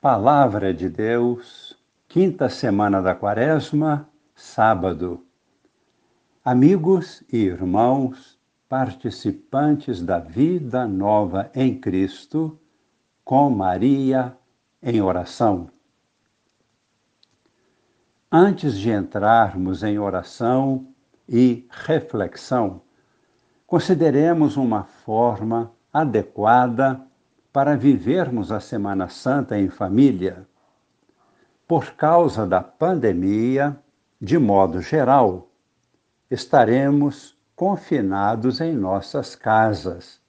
Palavra de Deus, quinta semana da Quaresma, sábado. Amigos e irmãos, participantes da vida nova em Cristo, com Maria em oração. Antes de entrarmos em oração e reflexão, consideremos uma forma adequada para vivermos a Semana Santa em família. Por causa da pandemia, de modo geral, estaremos confinados em nossas casas.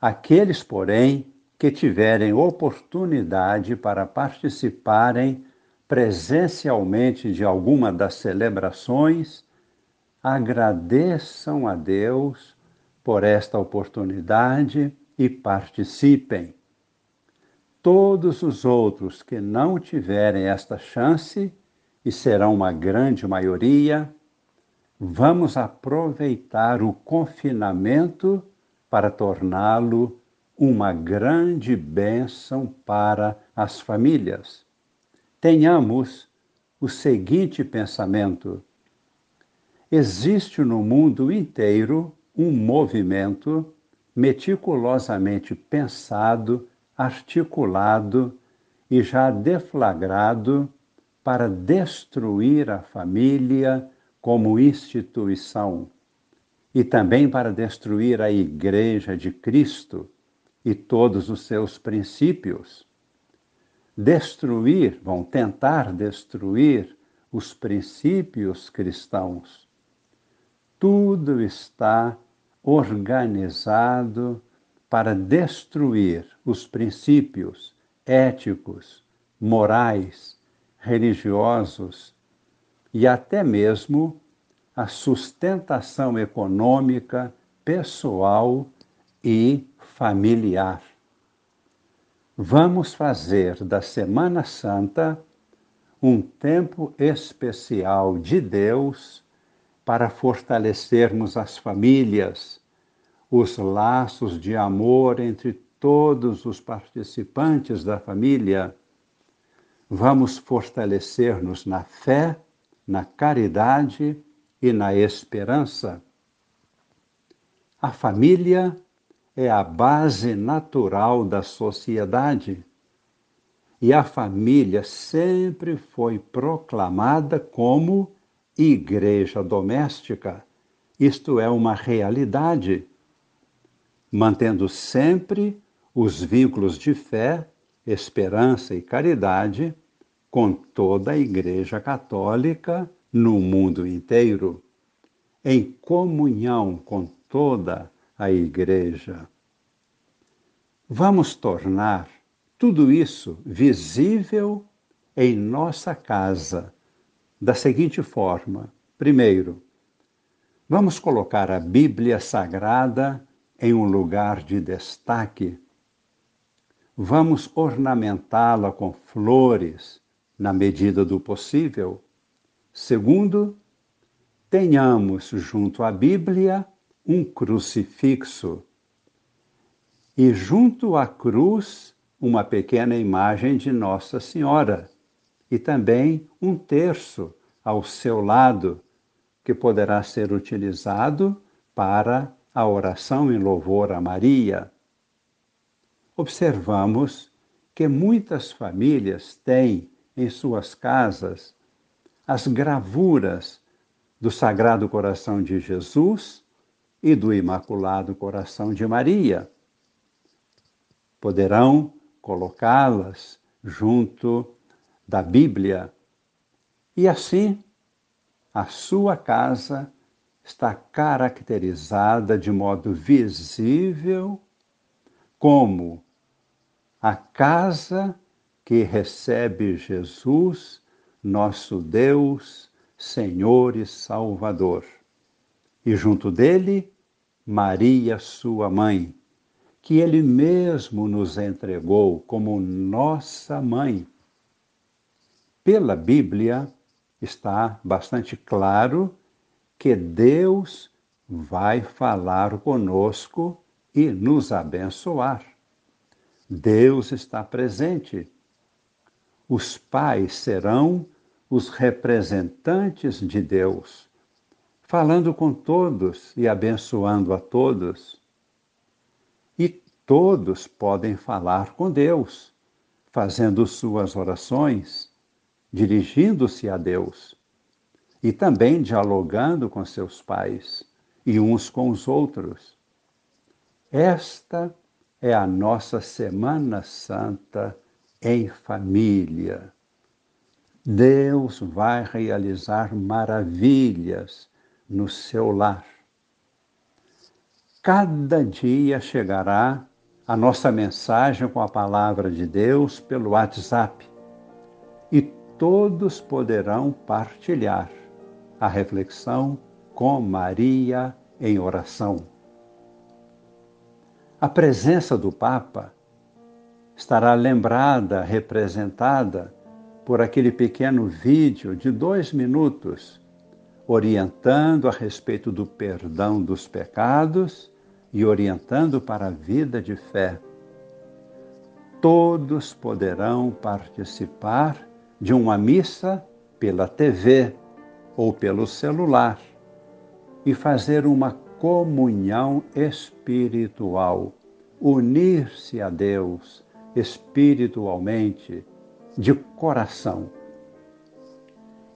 Aqueles, porém, que tiverem oportunidade para participarem presencialmente de alguma das celebrações, agradeçam a Deus por esta oportunidade e participem. Todos os outros que não tiverem esta chance, e serão uma grande maioria, vamos aproveitar o confinamento para torná-lo uma grande bênção para as famílias. Tenhamos o seguinte pensamento: existe no mundo inteiro um movimento meticulosamente pensado, articulado e já deflagrado para destruir a família como instituição e também para destruir a Igreja de Cristo e todos os seus princípios. Destruir, vão tentar destruir os princípios cristãos. Tudo está organizado para destruir os princípios éticos, morais, religiosos e até mesmo a sustentação econômica, pessoal e familiar. Vamos fazer da Semana Santa um tempo especial de Deus para fortalecermos as famílias, os laços de amor entre todos os participantes da família. Vamos fortalecer-nos na fé, na caridade e na esperança. A família é a base natural da sociedade. E a família sempre foi proclamada como igreja doméstica, isto é uma realidade, mantendo sempre os vínculos de fé, esperança e caridade com toda a Igreja Católica no mundo inteiro, em comunhão com toda a Igreja. Vamos tornar tudo isso visível em nossa casa da seguinte forma: primeiro, vamos colocar a Bíblia Sagrada em um lugar de destaque. Vamos ornamentá-la com flores na medida do possível. Segundo, tenhamos junto à Bíblia um crucifixo e junto à cruz uma pequena imagem de Nossa Senhora e também um terço ao seu lado, que poderá ser utilizado para a oração em louvor a Maria. Observamos que muitas famílias têm em suas casas as gravuras do Sagrado Coração de Jesus e do Imaculado Coração de Maria. Poderão colocá-las junto da Bíblia. E assim, a sua casa está caracterizada de modo visível como a casa que recebe Jesus, nosso Deus, Senhor e Salvador. E junto dele, Maria, sua mãe, que ele mesmo nos entregou como nossa mãe pela Bíblia, está bastante claro que Deus vai falar conosco e nos abençoar. Deus está presente os pais serão os representantes de Deus, falando com todos e abençoando a todos. E todos podem falar com Deus, fazendo suas orações, dirigindo-se a Deus e também dialogando com seus pais e uns com os outros. Esta é a nossa Semana Santa em família. Deus vai realizar maravilhas no seu lar. Cada dia chegará a nossa mensagem com a palavra de Deus pelo WhatsApp e todos poderão partilhar a reflexão com Maria em oração. A presença do Papa estará lembrada, representada por aquele pequeno vídeo de dois minutos, orientando a respeito do perdão dos pecados e orientando para a vida de fé. Todos poderão participar de uma missa pela TV ou pelo celular e fazer uma comunhão espiritual, unir-se a Deus espiritualmente, de coração.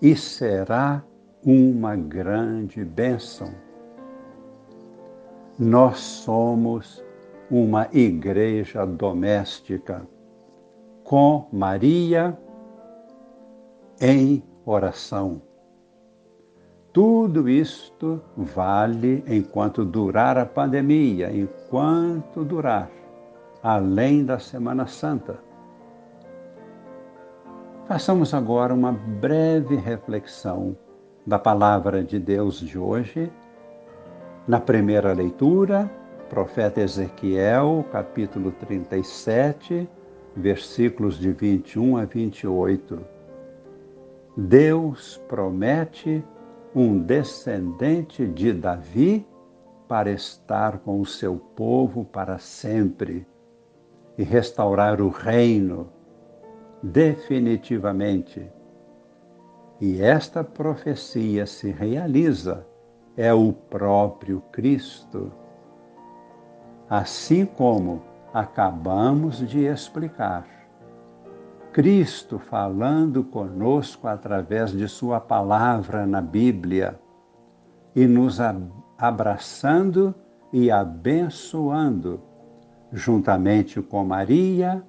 E será uma grande bênção. Nós somos uma igreja doméstica com Maria em oração. Tudo isto vale enquanto durar a pandemia, enquanto durar, além da Semana Santa. Façamos agora uma breve reflexão da palavra de Deus de hoje. Na primeira leitura, profeta Ezequiel, capítulo 37, versículos de 21 a 28. Deus promete um descendente de Davi para estar com o seu povo para sempre e restaurar o reino definitivamente. E esta profecia se realiza, é o próprio Cristo. Assim como acabamos de explicar. Cristo falando conosco através de Sua palavra na Bíblia e nos abraçando e abençoando, juntamente com Maria,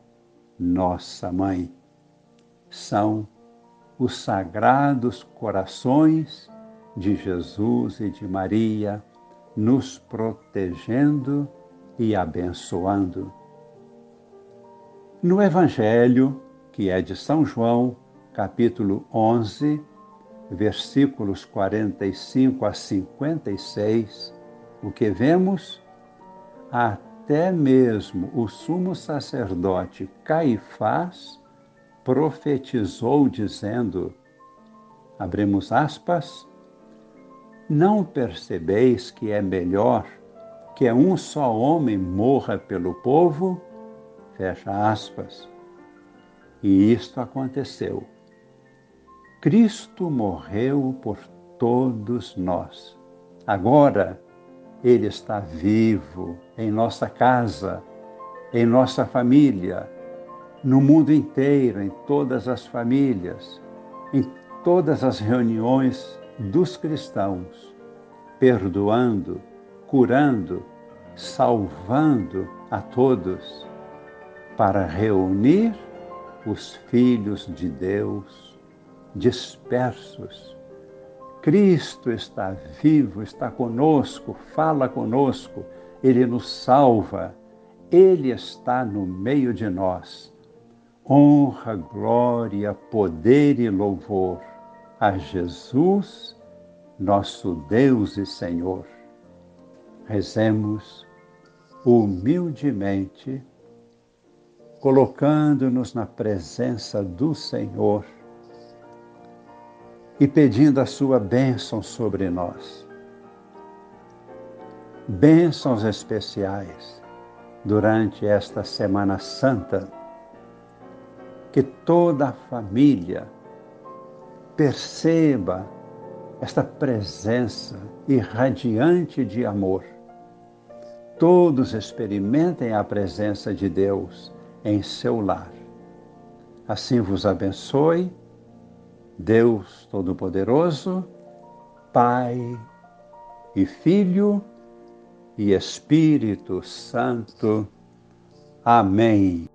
nossa mãe. São os sagrados corações de Jesus e de Maria nos protegendo e abençoando. No Evangelho, que é de São João, capítulo 11, versículos 45 a 56, o que vemos? Até mesmo o sumo sacerdote Caifás profetizou dizendo, abrimos aspas, não percebeis que é melhor que um só homem morra pelo povo? Fecha aspas. E isto aconteceu. Cristo morreu por todos nós. Agora, Ele está vivo em nossa casa, em nossa família, no mundo inteiro, em todas as famílias, em todas as reuniões dos cristãos, perdoando, curando, salvando a todos, para reunir os filhos de Deus dispersos. Cristo está vivo, está conosco, fala conosco, ele nos salva, ele está no meio de nós. Honra, glória, poder e louvor a Jesus, nosso Deus e Senhor. Rezemos humildemente colocando-nos na presença do Senhor e pedindo a sua bênção sobre nós. Bênçãos especiais durante esta Semana Santa. que toda a família perceba esta presença irradiante de amor. Todos experimentem a presença de Deus em seu lar. Assim vos abençoe, Deus Todo-Poderoso, Pai e Filho e Espírito Santo. Amém.